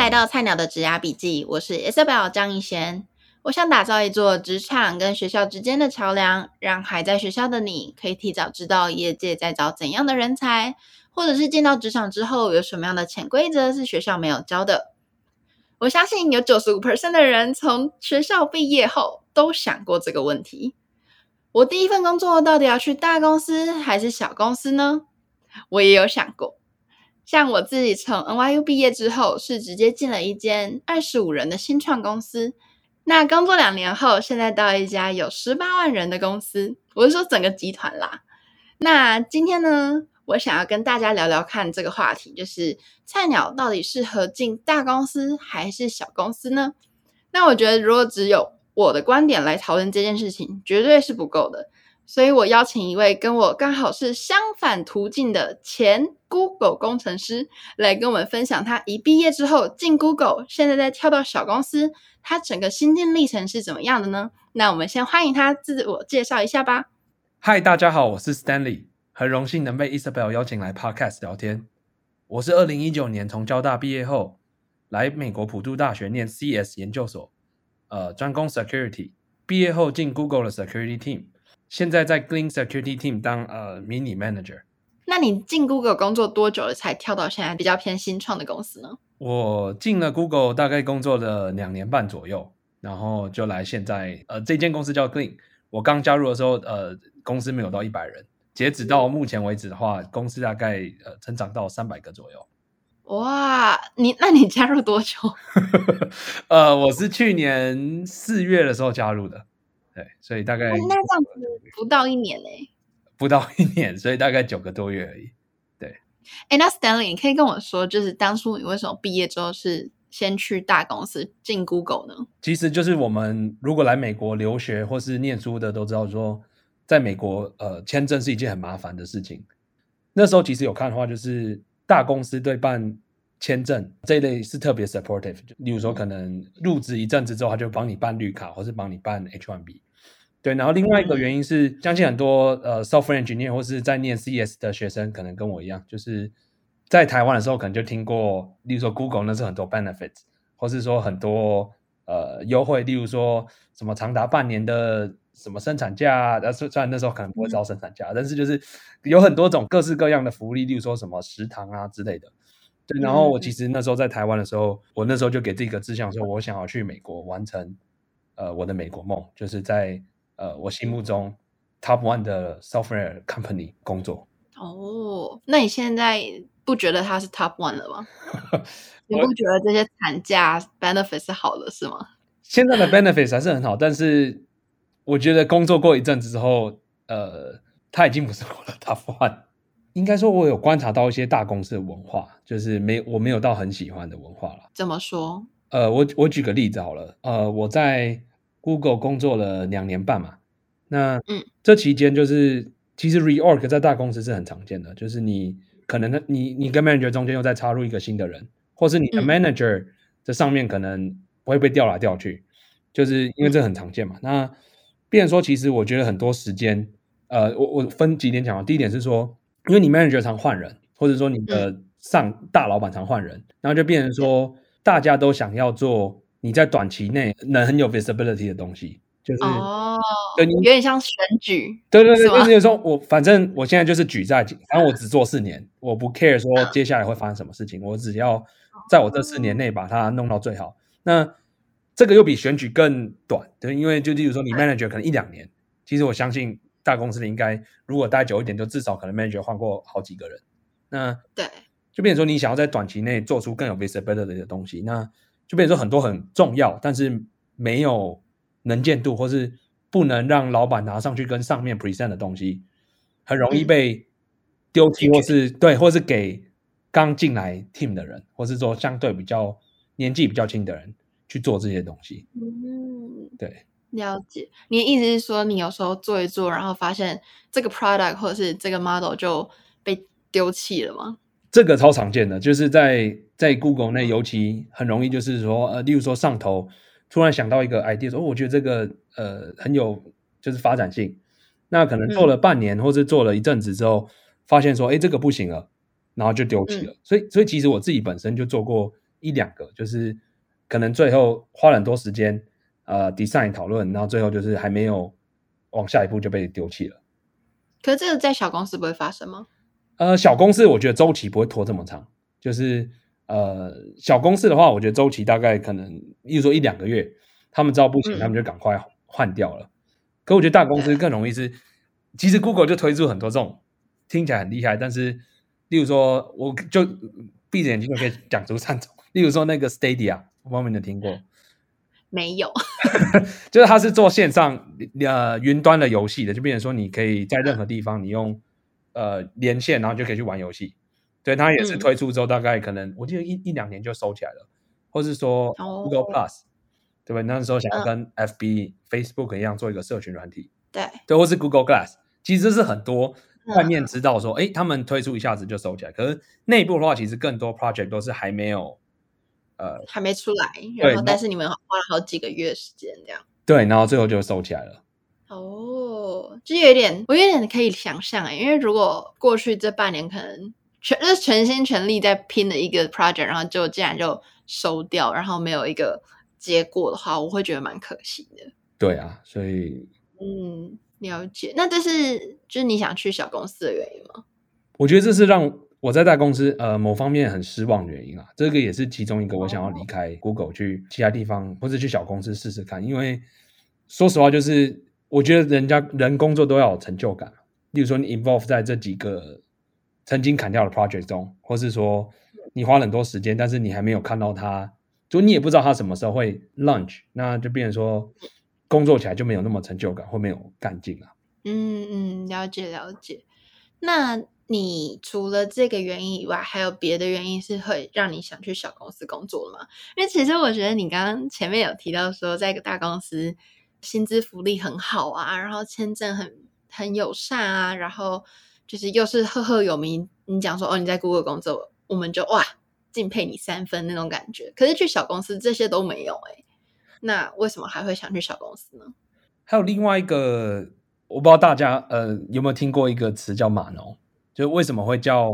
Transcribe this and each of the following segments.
来到菜鸟的职涯笔记，我是 Isabel 张艺贤。我想打造一座职场跟学校之间的桥梁，让还在学校的你可以提早知道业界在找怎样的人才，或者是进到职场之后有什么样的潜规则是学校没有教的。我相信有九十五 percent 的人从学校毕业后都想过这个问题：我第一份工作到底要去大公司还是小公司呢？我也有想过。像我自己从 NYU 毕业之后，是直接进了一间二十五人的新创公司。那工作两年后，现在到一家有十八万人的公司。我是说整个集团啦。那今天呢，我想要跟大家聊聊看这个话题，就是菜鸟到底适合进大公司还是小公司呢？那我觉得，如果只有我的观点来讨论这件事情，绝对是不够的。所以我邀请一位跟我刚好是相反途径的前 Google 工程师来跟我们分享，他一毕业之后进 Google，现在在跳到小公司，他整个心境历程是怎么样的呢？那我们先欢迎他自我介绍一下吧。嗨，大家好，我是 Stanley，很荣幸能被 Isabel 邀请来 Podcast 聊天。我是二零一九年从交大毕业后，来美国普渡大学念 CS 研究所，呃，专攻 Security，毕业后进 Google 的 Security Team。现在在 Glean Security Team 当呃 Mini Manager。那你进 Google 工作多久了才跳到现在比较偏新创的公司呢？我进了 Google 大概工作了两年半左右，然后就来现在呃这间公司叫 Glean。我刚加入的时候呃公司没有到一百人，截止到目前为止的话，公司大概呃成长到三百个左右。哇，你那你加入多久？呃，我是去年四月的时候加入的。对，所以大概、哦、那这样子不到一年嘞，不到一年，所以大概九个多月而已。对，哎，那 Stanley，你可以跟我说，就是当初你为什么毕业之后是先去大公司进 Google 呢？其实就是我们如果来美国留学或是念书的都知道说，在美国呃签证是一件很麻烦的事情。那时候其实有看的话，就是大公司对办签证这一类是特别 supportive，就例如说可能入职一阵子之后，他就帮你办绿卡，或是帮你办 H1B。对，然后另外一个原因是，相信很多呃 software engineer 或是在念 CS 的学生，可能跟我一样，就是在台湾的时候，可能就听过，例如说 Google 那是很多 benefits，或是说很多呃优惠，例如说什么长达半年的什么生产假，呃虽然那时候可能不会招生产假，但是就是有很多种各式各样的福利，例如说什么食堂啊之类的。对，然后我其实那时候在台湾的时候，我那时候就给自己一个志向，说我想要去美国完成呃我的美国梦，就是在呃我心目中 top one 的 software company 工作。哦，那你现在不觉得它是 top one 了吗？你不觉得这些产假 benefits 是好的是吗？现在的 benefits 还是很好，但是我觉得工作过一阵子之后，呃，它已经不是我的 top one。应该说，我有观察到一些大公司的文化，就是没我没有到很喜欢的文化了。怎么说？呃，我我举个例子好了。呃，我在 Google 工作了两年半嘛，那嗯，这期间就是其实 reorg 在大公司是很常见的，就是你可能你你跟 manager 中间又再插入一个新的人，或是你的 manager 这上面可能不会被调来调去，就是因为这很常见嘛。那变说，其实我觉得很多时间，呃，我我分几点讲啊。第一点是说。因为你 manager 常换人，或者说你的上大老板常换人，嗯、然后就变成说大家都想要做你在短期内能很有 visibility 的东西，就是哦，有点像选举，对对对，就是说我反正我现在就是举在，反正我只做四年，我不 care 说接下来会发生什么事情，我只要在我这四年内把它弄到最好。那这个又比选举更短，对，因为就例如说你 manager 可能一两年，其实我相信。大公司的应该如果待久一点，就至少可能 manager 换过好几个人。那对，就变成说你想要在短期内做出更有 visibility 的东西，那就变成说很多很重要，但是没有能见度，或是不能让老板拿上去跟上面 present 的东西，很容易被丢弃，或是对，或是给刚进来 team 的人，或是说相对比较年纪比较轻的人去做这些东西。嗯，对。了解，你的意思是说，你有时候做一做，然后发现这个 product 或者是这个 model 就被丢弃了吗？这个超常见的，就是在在 Google 内，尤其很容易，就是说，呃，例如说上头突然想到一个 idea，说，哦，我觉得这个呃很有就是发展性，那可能做了半年，嗯、或是做了一阵子之后，发现说，哎，这个不行了，然后就丢弃了。嗯、所以，所以其实我自己本身就做过一两个，就是可能最后花了很多时间，呃，design 讨论，然后最后就是还没有往下一步就被丢弃了。可是这个在小公司不会发生吗？呃，小公司我觉得周期不会拖这么长，就是呃，小公司的话，我觉得周期大概可能，例如说一两个月，他们知道不行，嗯、他们就赶快换掉了。可我觉得大公司更容易是，其实 Google 就推出很多这种听起来很厉害，但是。例如说，我就闭着眼睛就可以讲出三种。例如说，那个 Stadia，我不知道你有听过？没有，就是它是做线上呃云端的游戏的，就变成说你可以在任何地方，你用呃连线，然后就可以去玩游戏。对，它也是推出之后，大概可能、嗯、我记得一一两年就收起来了，或是说 Google Plus，、哦、对吧？那时候想要跟 FB、嗯、Facebook 一样做一个社群软体，对，对，或是 Google Glass，其实这是很多。外面知道说，哎、嗯，他们推出一下子就收起来。可是内部的话，其实更多 project 都是还没有，呃，还没出来。然后，但是你们花了好几个月时间这样。对，然后最后就收起来了。哦，就有点，我有点可以想象哎，因为如果过去这半年可能全就是全心全力在拼的一个 project，然后就竟然就收掉，然后没有一个结果的话，我会觉得蛮可惜的。对啊，所以嗯。了解，那这是就是你想去小公司的原因吗？我觉得这是让我在大公司呃某方面很失望的原因啊，这个也是其中一个我想要离开 Google 去其他地方或者去小公司试试看，因为说实话，就是我觉得人家人工作都要有成就感，例如说你 involve 在这几个曾经砍掉的 project 中，或是说你花很多时间，但是你还没有看到它，就你也不知道它什么时候会 launch，那就变成说。工作起来就没有那么成就感，会没有干劲啊。嗯嗯，了解了解。那你除了这个原因以外，还有别的原因是会让你想去小公司工作的吗？因为其实我觉得你刚刚前面有提到说，在一个大公司薪资福利很好啊，然后签证很很友善啊，然后就是又是赫赫有名。你讲说哦，你在 Google 工作，我们就哇敬佩你三分那种感觉。可是去小公司这些都没有哎、欸。那为什么还会想去小公司呢？还有另外一个，我不知道大家呃有没有听过一个词叫码农，就为什么会叫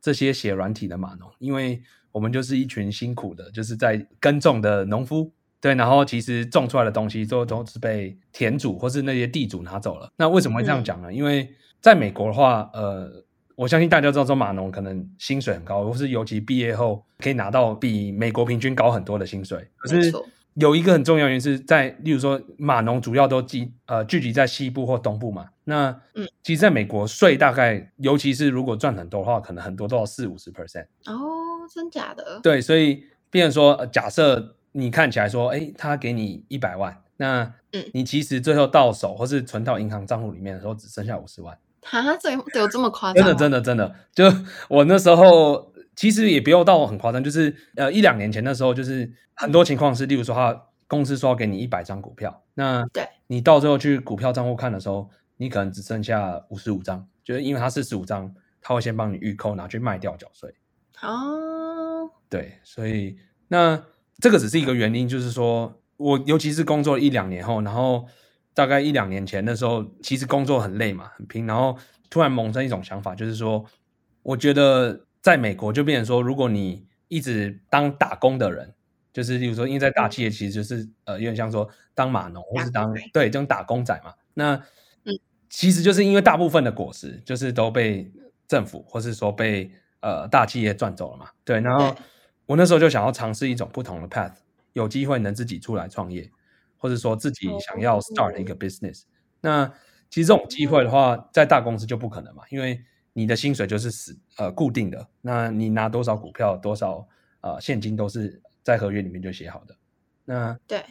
这些写软体的码农？因为我们就是一群辛苦的，就是在耕种的农夫，对，然后其实种出来的东西都都是被田主或是那些地主拿走了。那为什么会这样讲呢？嗯、因为在美国的话，呃，我相信大家知道说码农可能薪水很高，或是尤其毕业后可以拿到比美国平均高很多的薪水，可是。有一个很重要原因是在，例如说码农主要都集呃聚集在西部或东部嘛。那嗯，其实在美国税大概，尤其是如果赚很多的话，可能很多都要四五十 percent。哦，真假的？对，所以变成说，假设你看起来说，哎，他给你一百万，那嗯，你其实最后到手或是存到银行账户里面的时候，只剩下五十万。啊，这有这么夸张？真的，真的，真的，就我那时候。其实也不用到很夸张，就是呃一两年前的时候，就是很多情况是，例如说他公司说要给你一百张股票，那对你到最后去股票账户看的时候，你可能只剩下五十五张，就是因为他四十五张，他会先帮你预扣拿去卖掉缴税。哦，对，所以那这个只是一个原因，就是说我尤其是工作一两年后，然后大概一两年前的时候，其实工作很累嘛，很拼，然后突然萌生一种想法，就是说我觉得。在美国就变成说，如果你一直当打工的人，就是例如说，因为在大企业其实就是呃，有点像说当码农或是当对这种打工仔嘛。那嗯，其实就是因为大部分的果实就是都被政府或是说被呃大企业赚走了嘛。对，然后我那时候就想要尝试一种不同的 path，有机会能自己出来创业，或者说自己想要 start 一个 business。那其实这种机会的话，在大公司就不可能嘛，因为。你的薪水就是死呃固定的，那你拿多少股票多少呃现金都是在合约里面就写好的。那对，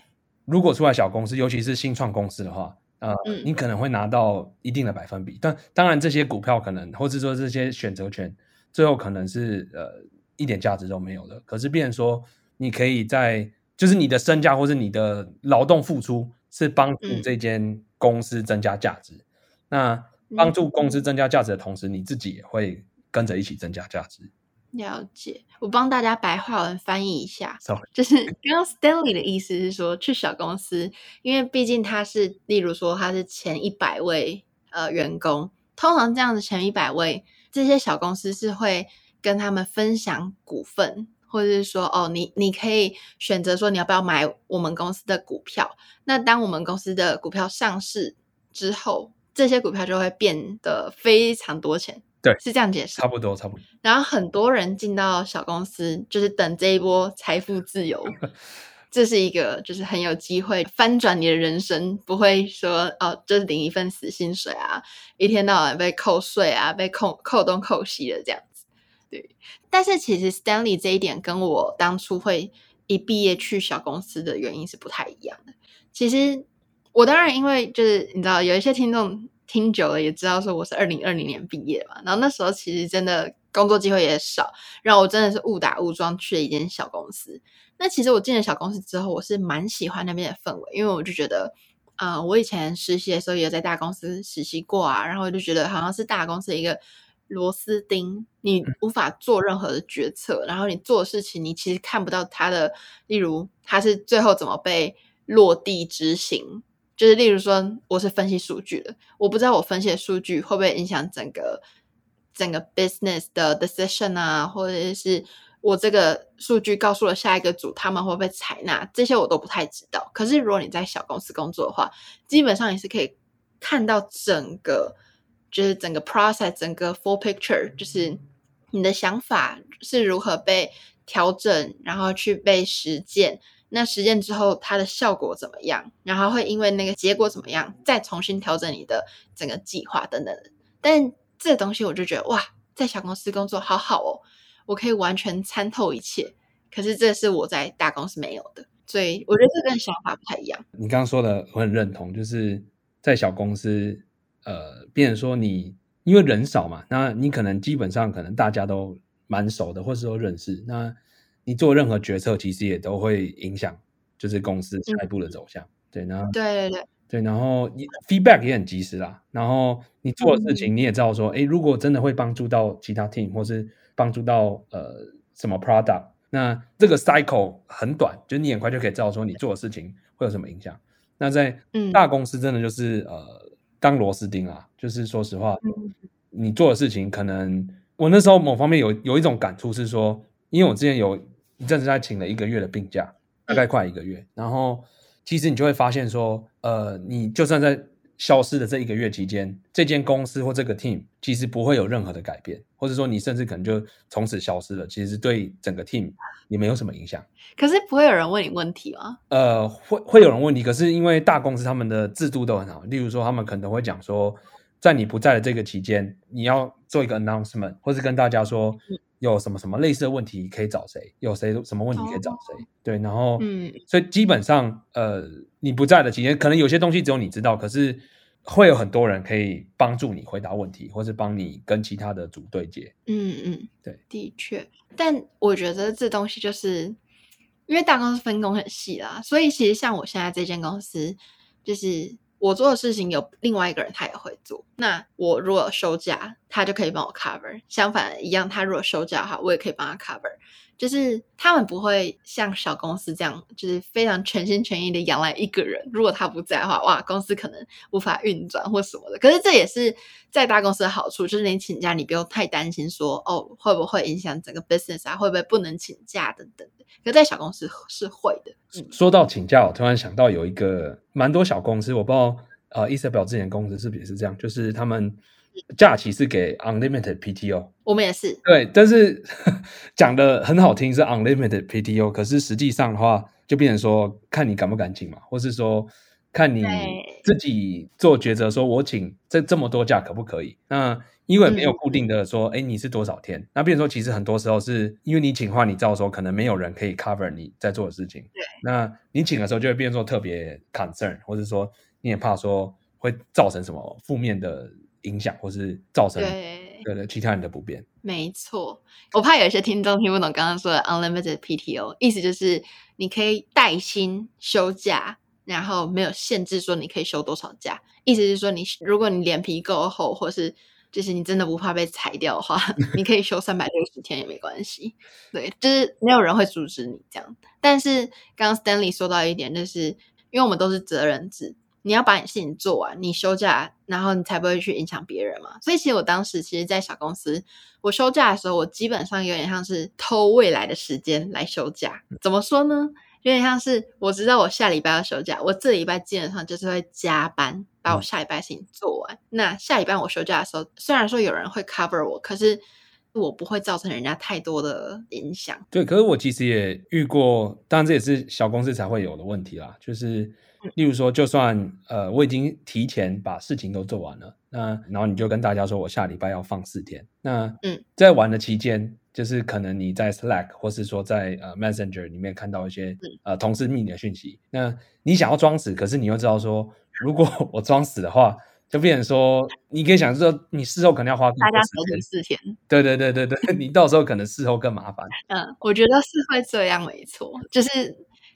如果出来小公司，尤其是新创公司的话，呃，嗯、你可能会拿到一定的百分比，但当然这些股票可能或者说这些选择权，最后可能是呃一点价值都没有的。可是，变成说你可以在就是你的身价或是你的劳动付出是帮助这间公司增加价值，嗯、那。帮助公司增加价值的同时，你自己也会跟着一起增加价值。了解，我帮大家白话文翻译一下。Sorry. 就是刚刚 Stanley 的意思是说，去小公司，因为毕竟他是，例如说他是前一百位呃员工，通常这样子前一百位，这些小公司是会跟他们分享股份。或者是说哦，你你可以选择说你要不要买我们公司的股票。那当我们公司的股票上市之后，这些股票就会变得非常多钱。对，是这样解释。差不多，差不多。然后很多人进到小公司，就是等这一波财富自由。这是一个，就是很有机会翻转你的人生，不会说哦，就是领一份死薪水啊，一天到晚被扣税啊，被扣扣东扣西的这样子。对，但是其实 Stanley 这一点跟我当初会一毕业去小公司的原因是不太一样的。其实我当然因为就是你知道，有一些听众听久了也知道说我是二零二零年毕业嘛，然后那时候其实真的工作机会也少，然后我真的是误打误撞去了一间小公司。那其实我进了小公司之后，我是蛮喜欢那边的氛围，因为我就觉得，啊、我以前实习的时候也有在大公司实习过啊，然后我就觉得好像是大公司一个螺丝钉，你无法做任何的决策，然后你做的事情你其实看不到它的，例如它是最后怎么被落地执行，就是例如说我是分析数据的，我不知道我分析的数据会不会影响整个整个 business 的 decision 啊，或者是。我这个数据告诉了下一个组，他们会不会采纳？这些我都不太知道。可是如果你在小公司工作的话，基本上你是可以看到整个，就是整个 process，整个 full picture，就是你的想法是如何被调整，然后去被实践。那实践之后，它的效果怎么样？然后会因为那个结果怎么样，再重新调整你的整个计划等等。但这东西我就觉得哇，在小公司工作好好哦。我可以完全参透一切，可是这是我在大公司没有的，所以我觉得这跟想法不太一样。你刚刚说的我很认同，就是在小公司，呃，变成说你因为人少嘛，那你可能基本上可能大家都蛮熟的，或是都认识，那你做任何决策其实也都会影响，就是公司下一步的走向。嗯、对，然后对对对对，然后你 feedback 也很及时啦，然后你做的事情你也知道说，哎、嗯，如果真的会帮助到其他 team 或是。帮助到呃什么 product，那这个 cycle 很短，就是你很快就可以知道说你做的事情会有什么影响。那在大公司真的就是、嗯、呃当螺丝钉啊，就是说实话，嗯、你做的事情可能我那时候某方面有有一种感触是说，因为我之前有一阵子在请了一个月的病假，大概快一个月，嗯、然后其实你就会发现说，呃，你就算在消失的这一个月期间，这间公司或这个 team 其实不会有任何的改变，或者说你甚至可能就从此消失了。其实对整个 team 也没有什么影响。可是不会有人问你问题吗？呃，会会有人问你，可是因为大公司他们的制度都很好，例如说他们可能会讲说，在你不在的这个期间，你要做一个 announcement，或是跟大家说。嗯有什么什么类似的问题可以找谁？有谁什么问题可以找谁？Oh. 对，然后，嗯，所以基本上，呃，你不在的期间，可能有些东西只有你知道，可是会有很多人可以帮助你回答问题，或是帮你跟其他的组对接。嗯嗯，对，的确。但我觉得这东西就是因为大公司分工很细啦，所以其实像我现在这间公司，就是。我做的事情有另外一个人，他也会做。那我如果休假，他就可以帮我 cover。相反一样，他如果休假的话，我也可以帮他 cover。就是他们不会像小公司这样，就是非常全心全意的仰赖一个人。如果他不在的话，哇，公司可能无法运转或什么的。可是这也是在大公司的好处，就是你请假，你不用太担心说，哦，会不会影响整个 business 啊？会不会不能请假等等。可是在小公司是会的。嗯、说到请假，我突然想到有一个蛮多小公司，我不知道呃，Isabel 之前公司是不是也是这样？就是他们。假期是给 unlimited PTO，我们也是。对，但是 讲的很好听是 unlimited PTO，可是实际上的话，就变成说看你敢不敢请嘛，或是说看你自己做抉择，说我请这这么多假可不可以？那因为没有固定的说，哎、嗯，你是多少天？那变成说其实很多时候是因为你请的话，你知道说可能没有人可以 cover 你在做的事情。对，那你请的时候就会变成说特别 concern，或者说你也怕说会造成什么负面的。影响或是造成对对对其他人的不便，没错。我怕有一些听众听不懂刚刚说的 unlimited PTO，意思就是你可以带薪休假，然后没有限制说你可以休多少假。意思是说你如果你脸皮够厚，或是就是你真的不怕被裁掉的话，你可以休三百六十天也没关系。对，就是没有人会阻止你这样。但是刚刚 Stanley 说到一点，就是因为我们都是责任制。你要把你事情做完，你休假，然后你才不会去影响别人嘛。所以其实我当时其实，在小公司，我休假的时候，我基本上有点像是偷未来的时间来休假。怎么说呢？有点像是我知道我下礼拜要休假，我这礼拜基本上就是会加班，把我下礼拜事情做完。嗯、那下礼拜我休假的时候，虽然说有人会 cover 我，可是我不会造成人家太多的影响。对，可是我其实也遇过，当然这也是小公司才会有的问题啦，就是。例如说，就算呃我已经提前把事情都做完了，那然后你就跟大家说我下礼拜要放四天，那嗯，在玩的期间，就是可能你在 Slack 或是说在呃 Messenger 里面看到一些呃同事密你的讯息，那你想要装死，可是你又知道说，如果 我装死的话，就变成说你可以想说，你事后可能要花大家守你四天，对对对对对，你到时候可能事后更麻烦。嗯，我觉得是会这样，没错，就是。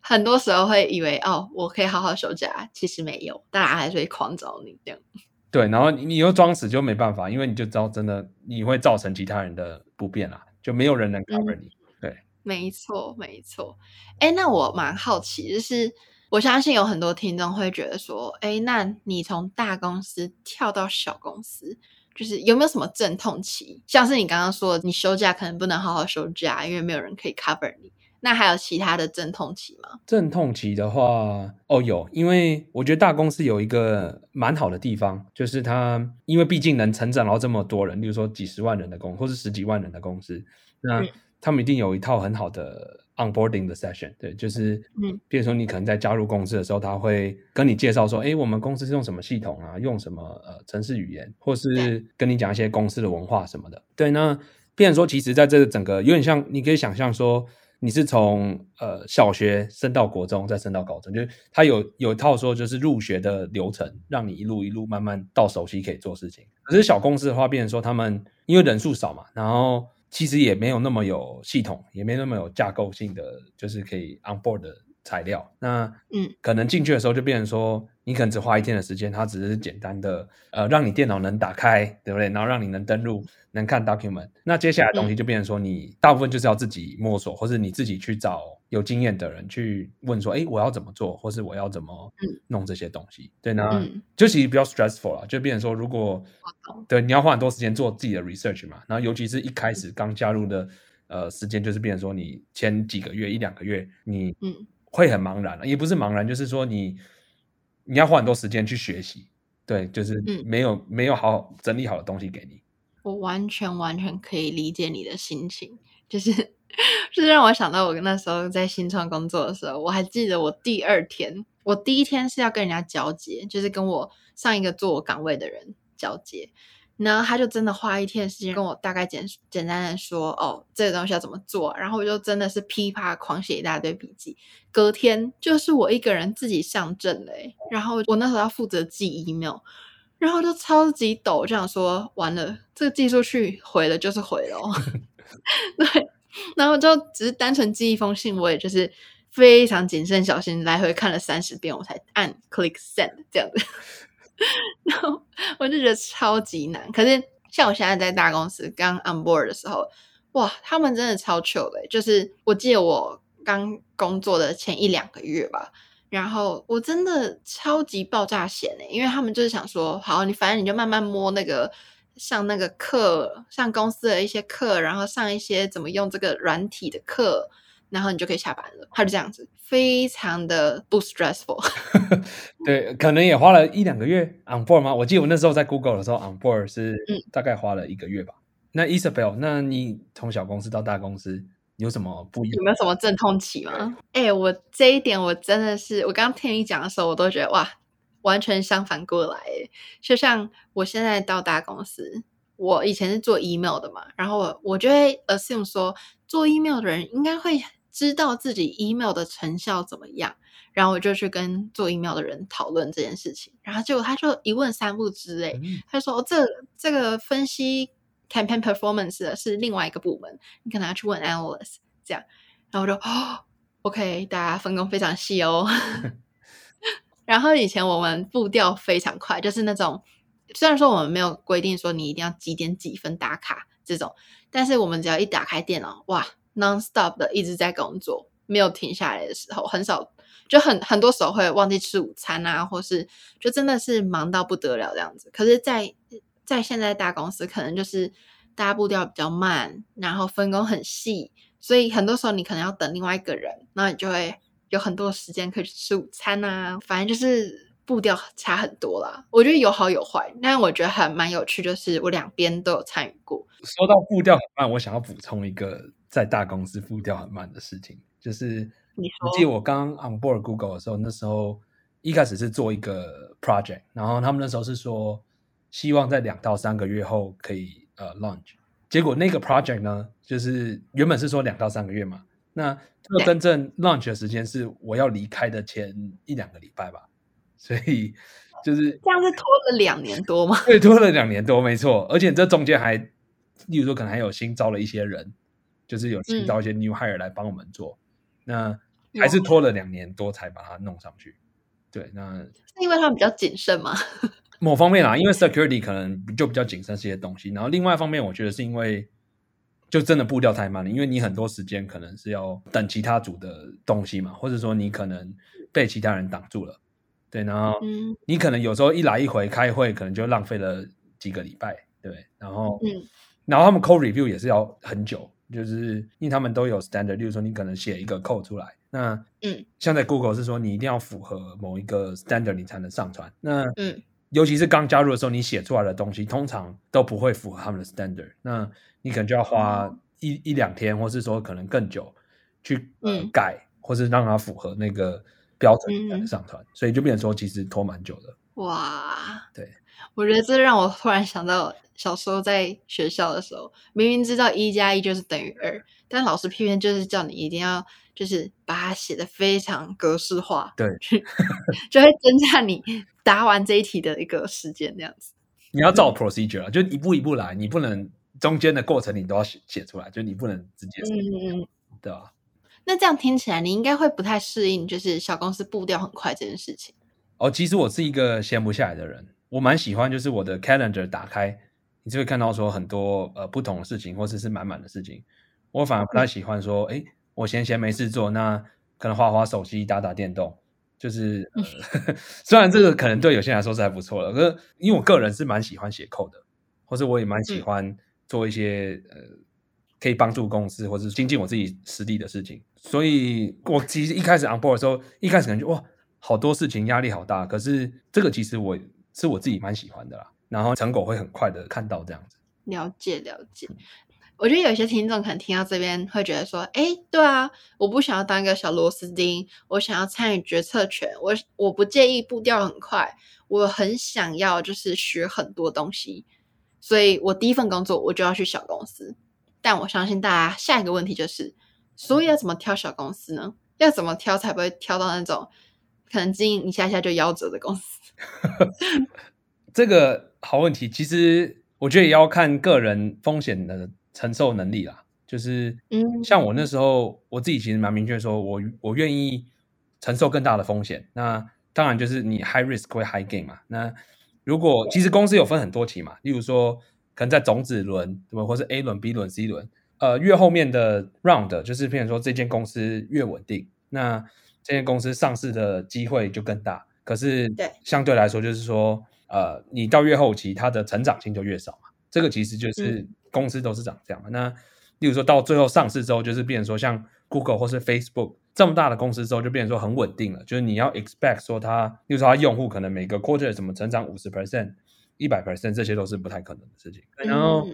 很多时候会以为哦，我可以好好休假，其实没有，大家还是会狂找你这样。对，然后你又装死就没办法，因为你就知道真的你会造成其他人的不便啦，就没有人能 cover 你。嗯、对，没错，没错。哎，那我蛮好奇，就是我相信有很多听众会觉得说，哎，那你从大公司跳到小公司，就是有没有什么阵痛期？像是你刚刚说，你休假可能不能好好休假，因为没有人可以 cover 你。那还有其他的阵痛期吗？阵痛期的话，哦有，因为我觉得大公司有一个蛮好的地方，就是它因为毕竟能成长到这么多人，例如说几十万人的公司，或是十几万人的公司，那他们一定有一套很好的 onboarding 的 session，对，就是嗯，比如说你可能在加入公司的时候，他会跟你介绍说，哎，我们公司是用什么系统啊，用什么呃程式语言，或是跟你讲一些公司的文化什么的，对，那变成说，其实在这个整个有点像，你可以想象说。你是从呃小学升到国中，再升到高中，就是他有有一套说就是入学的流程，让你一路一路慢慢到熟悉可以做事情。可是小公司的话，变成说他们因为人数少嘛，然后其实也没有那么有系统，也没那么有架构性的，就是可以 on board 的材料。那嗯，可能进去的时候就变成说，你可能只花一天的时间，它只是简单的呃让你电脑能打开，对不对？然后让你能登录。能看 document，那接下来的东西就变成说，你大部分就是要自己摸索，嗯、或是你自己去找有经验的人去问说，哎，我要怎么做，或是我要怎么弄这些东西。对呢，嗯、就其实比较 stressful 了，就变成说，如果对你要花很多时间做自己的 research 嘛，然后尤其是一开始刚加入的呃时间，就是变成说你前几个月一两个月，你会很茫然，也不是茫然，就是说你你要花很多时间去学习，对，就是没有没有好好整理好的东西给你。我完全完全可以理解你的心情，就是 就是让我想到我那时候在新创工作的时候，我还记得我第二天，我第一天是要跟人家交接，就是跟我上一个做我岗位的人交接，然后他就真的花一天时间跟我大概简简单的说，哦，这个东西要怎么做，然后我就真的是噼啪狂写一大堆笔记，隔天就是我一个人自己上阵嘞，然后我那时候要负责寄 email。然后就超级抖，这样说完了，这个寄出去毁了就是毁了，哦。对，然后就只是单纯寄一封信，我也就是非常谨慎小心，来回看了三十遍，我才按 click send 这样子。然后我就觉得超级难。可是像我现在在大公司刚 on board 的时候，哇，他们真的超 chill 的。就是我记得我刚工作的前一两个月吧。然后我真的超级爆炸闲哎，因为他们就是想说，好，你反正你就慢慢摸那个上那个课，上公司的一些课，然后上一些怎么用这个软体的课，然后你就可以下班了。他就这样子，非常的不 stressful。对，可能也花了一两个月 on board 吗？我记得我那时候在 Google 的时候 on board 是大概花了一个月吧。嗯、那 Isabel，那你从小公司到大公司？有什么不一样？有没有什么阵痛期吗？哎、欸，我这一点我真的是，我刚刚听你讲的时候，我都觉得哇，完全相反过来。就像我现在到大公司，我以前是做 email 的嘛，然后我我就会 assume 说，做 email 的人应该会知道自己 email 的成效怎么样，然后我就去跟做 email 的人讨论这件事情，然后结果他就一问三不知，哎，他说这这个分析。Campaign performance 的是另外一个部门，你可能要去问 analyst 这样，然后我就哦，OK，大家分工非常细哦。然后以前我们步调非常快，就是那种虽然说我们没有规定说你一定要几点几分打卡这种，但是我们只要一打开电脑，哇，non-stop 的一直在工作，没有停下来的时候，很少就很很多时候会忘记吃午餐啊，或是就真的是忙到不得了这样子。可是在，在现在大公司，可能就是大家步调比较慢，然后分工很细，所以很多时候你可能要等另外一个人，那你就会有很多时间可以去吃午餐啊。反正就是步调差很多啦。我觉得有好有坏，但我觉得还蛮有趣，就是我两边都有参与过。说到步调很慢，我想要补充一个在大公司步调很慢的事情，就是。你记得我刚 on board Google 的时候，那时候一开始是做一个 project，然后他们那时候是说希望在两到三个月后可以呃 launch，结果那个 project 呢，就是原本是说两到三个月嘛，那这个真正 launch 的时间是我要离开的前一两个礼拜吧，所以就是这样是拖了两年多吗？对，拖了两年多，没错，而且这中间还，例如说可能还有新招了一些人，就是有请到一些 new hire 来帮我们做，嗯、那。还是拖了两年多才把它弄上去，对，那是因为他们比较谨慎嘛？某方面啊，因为 security 可能就比较谨慎这些东西，然后另外一方面，我觉得是因为就真的步调太慢了，因为你很多时间可能是要等其他组的东西嘛，或者说你可能被其他人挡住了，对，然后你可能有时候一来一回开会，可能就浪费了几个礼拜，对，然后嗯，然后他们 code review 也是要很久。就是因为他们都有 standard，例如说你可能写一个 code 出来，那嗯，像在 Google 是说你一定要符合某一个 standard 你才能上传。那嗯，尤其是刚加入的时候，你写出来的东西通常都不会符合他们的 standard，那你可能就要花一、嗯、一两天，或是说可能更久去嗯。改，或是让它符合那个标准才能上传，嗯、所以就变成说其实拖蛮久的。哇，对，我觉得这让我突然想到。小时候在学校的时候，明明知道一加一就是等于二，但老师偏偏就是叫你一定要就是把它写的非常格式化，对，就会增加你答完这一题的一个时间，这样子。你要照 procedure 啊，就一步一步来，你不能中间的过程你都要写写出来，就你不能直接嗯，嗯嗯，对吧？那这样听起来，你应该会不太适应，就是小公司步调很快这件事情。哦，其实我是一个闲不下来的人，我蛮喜欢就是我的 calendar 打开。你就会看到说很多呃不同的事情，或者是满满的事情。我反而不太喜欢说，哎、嗯，我闲闲没事做，那可能滑滑手机、打打电动。就是、虽然这个可能对有些人来说是还不错的，可是因为我个人是蛮喜欢写 code 的，或者我也蛮喜欢做一些、嗯、呃可以帮助公司或者精进我自己实力的事情。所以我其实一开始 on board 的时候，一开始感觉哇，好多事情压力好大。可是这个其实我是我自己蛮喜欢的啦。然后成果会很快的看到这样子，了解了解。我觉得有些听众可能听到这边会觉得说，哎，对啊，我不想要当一个小螺丝钉，我想要参与决策权，我我不介意步调很快，我很想要就是学很多东西，所以我第一份工作我就要去小公司。但我相信大家下一个问题就是，所以要怎么挑小公司呢？要怎么挑才不会挑到那种可能经营一下下就夭折的公司？这个好问题，其实我觉得也要看个人风险的承受能力啦。就是，嗯，像我那时候，我自己其实蛮明确说，我我愿意承受更大的风险。那当然就是你 high risk 会 high gain 嘛。那如果其实公司有分很多期嘛，例如说可能在种子轮，对吧？或是 A 轮、B 轮、C 轮，呃，越后面的 round 就是，譬如说这间公司越稳定，那这些公司上市的机会就更大。可是，对，相对来说就是说。呃，你到越后期，它的成长性就越少嘛。这个其实就是公司都是长这样嘛。嗯、那例如说到最后上市之后，就是变成说像 Google 或是 Facebook 这么大的公司之后，就变成说很稳定了。就是你要 expect 说它，例如说它用户可能每个 quarter 怎么成长五十 percent、一百 percent，这些都是不太可能的事情。然后，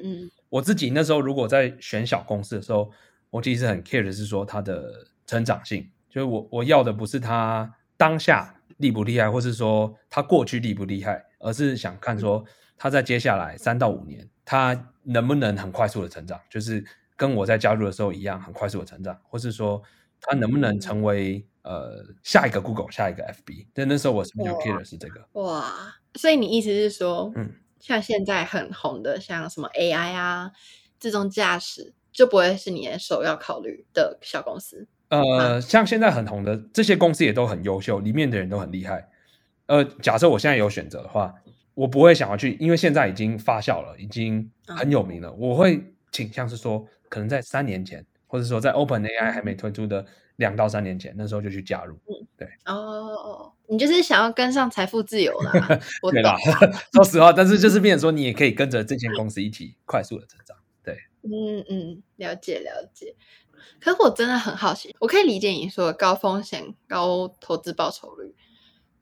我自己那时候如果在选小公司的时候，我其实很 care 的是说它的成长性，就是我我要的不是他当下厉不厉害，或是说他过去厉不厉害。而是想看说，他在接下来三到五年，他能不能很快速的成长，就是跟我在加入的时候一样，很快速的成长，或是说他能不能成为呃下一个 Google，下一个 FB。但那时候我是比较 care 的是这个。哇，所以你意思是说，嗯，像现在很红的，像什么 AI 啊、自动驾驶，就不会是你的首要考虑的小公司？呃，像现在很红的这些公司也都很优秀，里面的人都很厉害。呃，假设我现在有选择的话，我不会想要去，因为现在已经发酵了，已经很有名了。我会倾向是说，可能在三年前，或者说在 OpenAI 还没推出的两到三年前，那时候就去加入。嗯，对。哦，你就是想要跟上财富自由啦。对啦，说实话，但是就是变成说，你也可以跟着这间公司一起快速的成长。对，嗯嗯，了解了解。可是我真的很好奇，我可以理解你说的高风险高投资报酬率，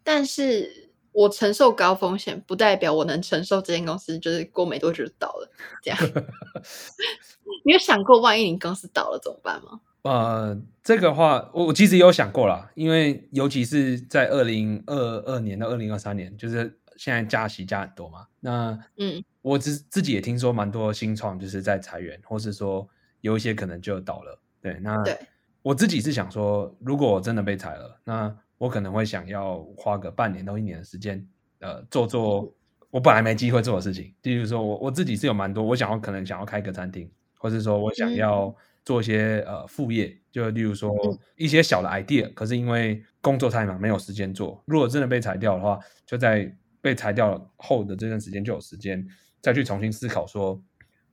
但是我承受高风险，不代表我能承受这间公司就是过没多久就倒了。这样，你有想过万一你公司倒了怎么办吗？呃，这个话我我其实也有想过啦，因为尤其是在二零二二年到二零二三年，就是现在加息加很多嘛。那嗯，我自自己也听说蛮多新创就是在裁员，或是说有一些可能就倒了。对，那对我自己是想说，如果我真的被裁了，那我可能会想要花个半年到一年的时间，呃，做做我本来没机会做的事情。例如说我我自己是有蛮多，我想要可能想要开个餐厅，或是说我想要。嗯做一些呃副业，就例如说一些小的 idea，嗯，可是因为工作太忙，没有时间做。如果真的被裁掉的话，就在被裁掉后的这段时间就有时间再去重新思考，说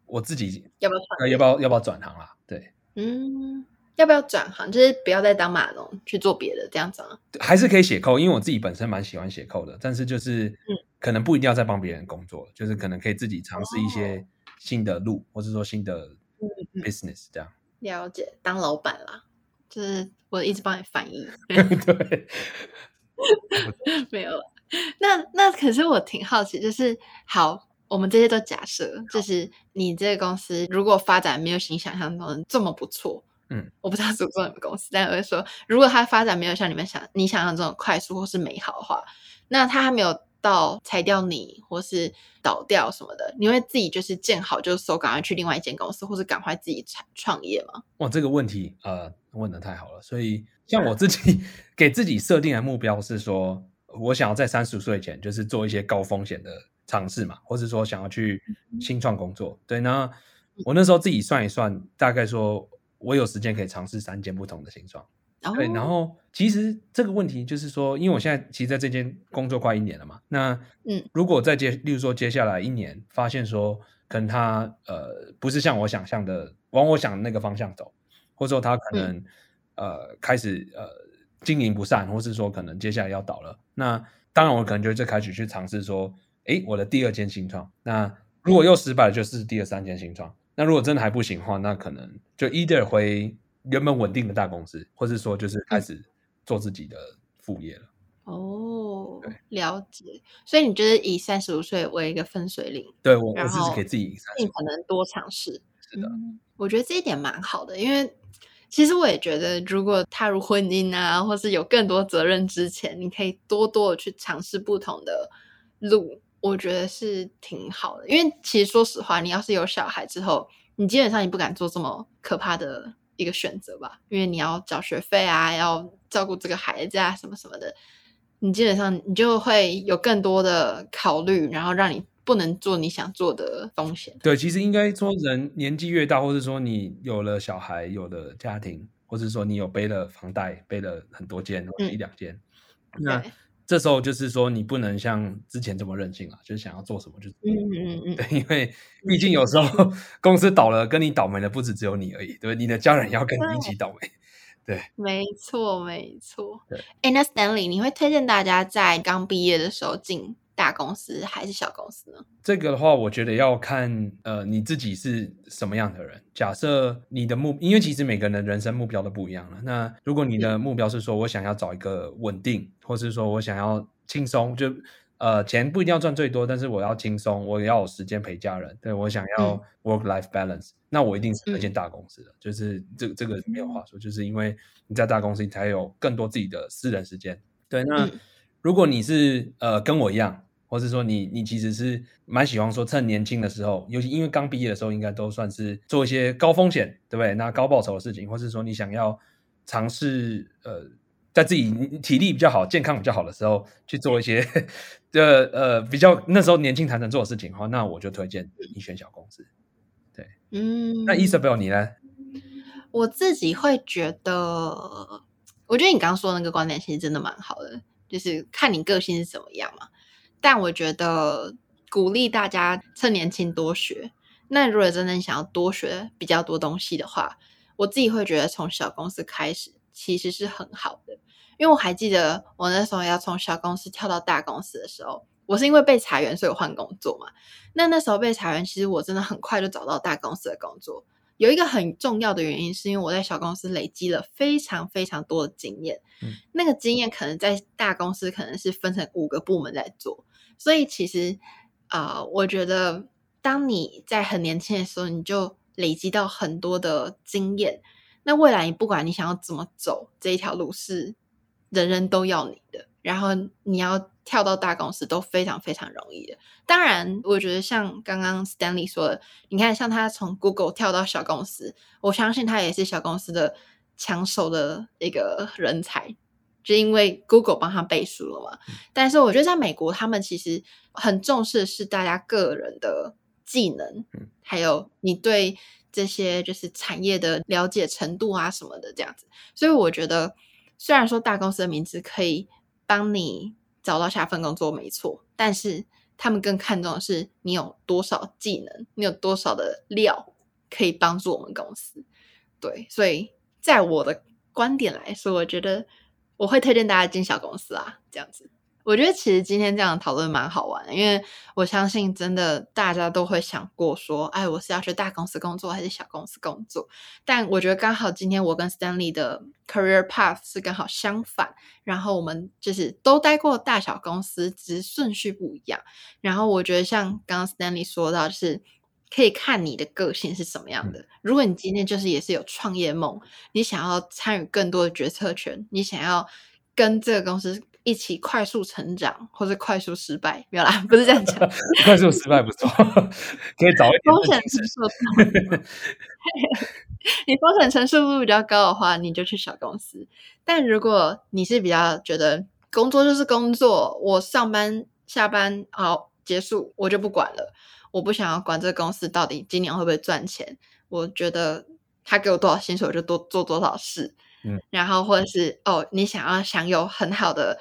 我自己要不要转，要不要要不要转行啦？对，嗯，要不要转行？就是不要再当码农去做别的这样子啊？还是可以写 code，因为我自己本身蛮喜欢写 code 的，但是就是可能不一定要再帮别人工作，就是可能可以自己尝试一些新的路，哦，或者说新的 business 这样。了解，当老板啦，就是我一直帮你翻译。对，没有了。那那可是我挺好奇，就是好，我们这些都假设，就是你这个公司如果发展没有你想象中的这么不错，嗯，我不知道是不是你们公司，但我会说，如果它发展没有像你们想你想象中的快速或是美好的话，那它还没有。到裁掉你，或是倒掉什么的，你会自己就是见好就收，赶快去另外一间公司，或是赶快自己创创业吗？哇，这个问题呃问的太好了。所以像我自己给自己设定的目标是说，我想要在三十岁前就是做一些高风险的尝试嘛，或是说想要去新创工作。对，那我那时候自己算一算，大概说我有时间可以尝试三间不同的新创。对，然后其实这个问题就是说，因为我现在其实在这间工作快一年了嘛，那嗯，如果再接，例如说接下来一年，发现说可能他呃不是像我想象的往我想的那个方向走，或者说他可能、嗯、呃开始呃经营不善，或是说可能接下来要倒了，那当然我可能就会开始去尝试说，诶，我的第二间新创，那如果又失败了，就是第二三间新创，那如果真的还不行的话，那可能就 either 回。原本稳定的大公司，或是说就是开始做自己的副业了。哦，了解。所以你就是以三十五岁为一个分水岭，对，我我自己给自己尽可能多尝试。是的、嗯，我觉得这一点蛮好的，因为其实我也觉得，如果踏入婚姻啊，或是有更多责任之前，你可以多多的去尝试不同的路，我觉得是挺好的。因为其实说实话，你要是有小孩之后，你基本上你不敢做这么可怕的。一个选择吧，因为你要缴学费啊，要照顾这个孩子啊，什么什么的，你基本上你就会有更多的考虑，然后让你不能做你想做的风险。对，其实应该说，人年纪越大，或者说你有了小孩、有了家庭，或者说你有背了房贷、背了很多间一两间，嗯、那。这时候就是说，你不能像之前这么任性了，就是想要做什么就嗯嗯嗯，对，因为毕竟有。时候 公司倒了，跟你倒霉的不止只有你而已，对，你的家人要跟你一起倒霉，对，没错没错，对。哎，那 Stanley，你会推荐大家在刚毕业的时候进大公司还是小公司呢？这个的话，我觉得要看呃你自己是什么样的人。假设你的目，因为其实每个人的人生目标都不一样了。那如果你的目标是说我想要找一个稳定，或是说我想要轻松，就呃钱不一定要赚最多，但是我要轻松，我也要有时间陪家人。对，我想要 work life balance，嗯，那我一定是推荐大公司的。就是这这个没有话说，就是因为你在大公司你才有更多自己的私人时间。对，那如果你是呃跟我一样。或是说你你其实是蛮喜欢说趁年轻的时候，尤其因为刚毕业的时候，应该都算是做一些高风险，对不对？那高报酬的事情，或是说你想要尝试呃，在自己体力比较好、健康比较好的时候去做一些的呃比较那时候年轻才能做的事情的话，那我就推荐你选小公司。对，嗯，那 Isabel 你呢？我自己会觉得，我觉得你刚刚说的那个观点其实真的蛮好的，就是看你个性是怎么样嘛。但我觉得鼓励大家趁年轻多学。那如果真的想要多学比较多东西的话，我自己会觉得从小公司开始，其实是很好的。因为我还记得我那时候要从小公司跳到大公司的时候，我是因为被裁员，所以我换工作嘛。那那时候被裁员，其实我真的很快就找到大公司的工作。有一个很重要的原因，是因为我在小公司累积了非常非常多的经验。嗯，那个经验可能在大公司可能是分成五个部门在做，所以其实啊，我觉得当你在很年轻的时候，你就累积到很多的经验。那未来你不管你想要怎么走这一条路，是人人都要你的。然后你要跳到大公司都非常非常容易的。当然，我觉得像刚刚 Stanley 说的，你看，像他从 Google 跳到小公司，我相信他也是小公司的抢手的一个人才，就因为 Google 帮他背书了嘛。但是我觉得在美国，他们其实很重视的是大家个人的技能，还有你对这些就是产业的了解程度啊什么的这样子。所以我觉得，虽然说大公司的名字可以。帮你找到下份工作没错，但是他们更看重的是你有多少技能，你有多少的料可以帮助我们公司。对，所以在我的观点来说，我觉得我会推荐大家进小公司啊，这样子。我觉得其实今天这样讨论蛮好玩，因为我相信真的大家都会想过说，哎，我是要去大公司工作还是小公司工作？但我觉得刚好今天我跟 Stanley 的 career path 是刚好相反，然后我们就是都待过大小公司，只是顺序不一样。然后我觉得像刚刚 Stanley 说到，就是可以看你的个性是什么样的。如果你今天就是也是有创业梦，你想要参与更多的决策权，你想要跟这个公司。一起快速成长，或者快速失败，没有啦，不是这样讲。快速失败不错，可以早一点。风险承受度，你风险承受度比较高的话，你就去小公司。但如果你是比较觉得工作就是工作，我上班下班好结束，我就不管了。我不想要管这个公司到底今年会不会赚钱，我觉得他给我多少薪水，我就多做多少事。嗯，然后或者是哦，你想要享有很好的。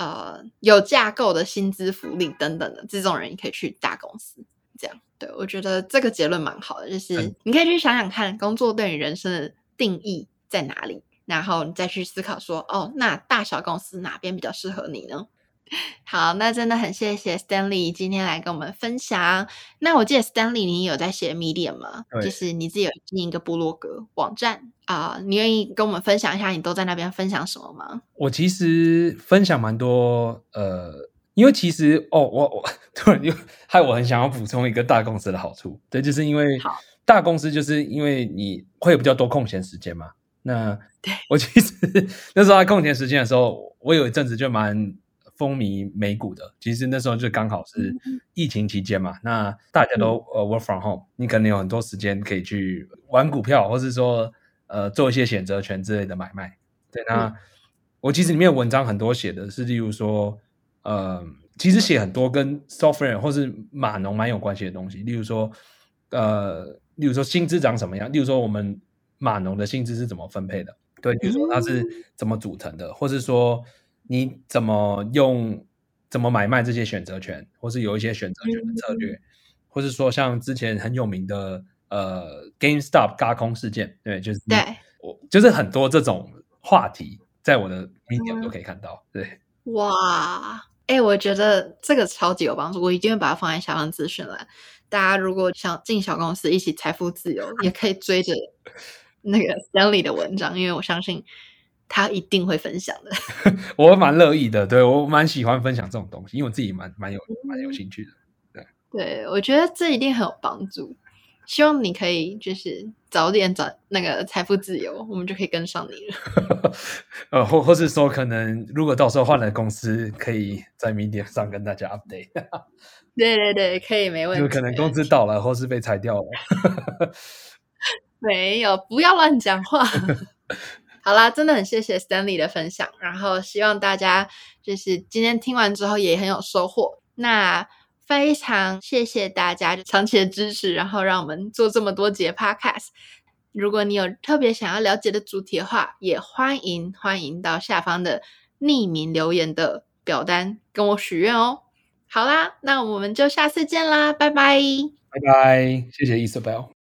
呃，有架构的薪资福利等等的这种人，你可以去大公司。这样，对，我觉得这个结论蛮好的，就是你可以去想想看，工作对你人生的定义在哪里，然后你再去思考说，哦，那大小公司哪边比较适合你呢？好，那真的很谢谢 Stanley 今天来跟我们分享。那我记得 Stanley 你有在写 Medium 吗？就是你自己有经营一个部落格网站啊、呃，你愿意跟我们分享一下你都在那边分享什么吗？我其实分享蛮多，呃，因为其实哦，我我突然就害我很想要补充一个大公司的好处，对，就是因为大公司就是因为你会有比较多空闲时间嘛。那对我其实 那时候在空闲时间的时候，我有一阵子就蛮。风靡美股的，其实那时候就刚好是疫情期间嘛，嗯、那大家都呃 work from home，你可能有很多时间可以去玩股票，或是说呃做一些选择权之类的买卖。对，那、嗯、我其实里面有文章很多写的是，例如说呃，其实写很多跟 software 或是码农蛮有关系的东西，例如说呃，例如说薪资长什么样，例如说我们码农的薪资是怎么分配的，对，比如说它是怎么组成的，或是说。你怎么用怎么买卖这些选择权，或是有一些选择权的策略，嗯、或是说像之前很有名的呃 GameStop 嘎空事件，对，就是对我就是很多这种话题，在我的 Medium 都可以看到。嗯、对，哇，哎、欸，我觉得这个超级有帮助，我一定会把它放在下方资讯栏。大家如果想进小公司一起财富自由，也可以追着那个 Stanley 的文章，因为我相信。他一定会分享的，我蛮乐意的，对，我蛮喜欢分享这种东西，因为我自己蛮蛮有蛮有兴趣的，对，对，我觉得这一定很有帮助。希望你可以就是早点找那个财富自由，我们就可以跟上你了。呃，或或是说，可能如果到时候换了公司，可以在 Medium 上跟大家 update。对对对，可以没问题。就可能工资到了，或是被裁掉了。没有，不要乱讲话。好啦，真的很谢谢 Stanley 的分享，然后希望大家就是今天听完之后也很有收获。那非常谢谢大家长期的支持，然后让我们做这么多节 Podcast。如果你有特别想要了解的主题的话，也欢迎欢迎到下方的匿名留言的表单跟我许愿哦。好啦，那我们就下次见啦，拜拜，拜拜，谢谢 Isabel。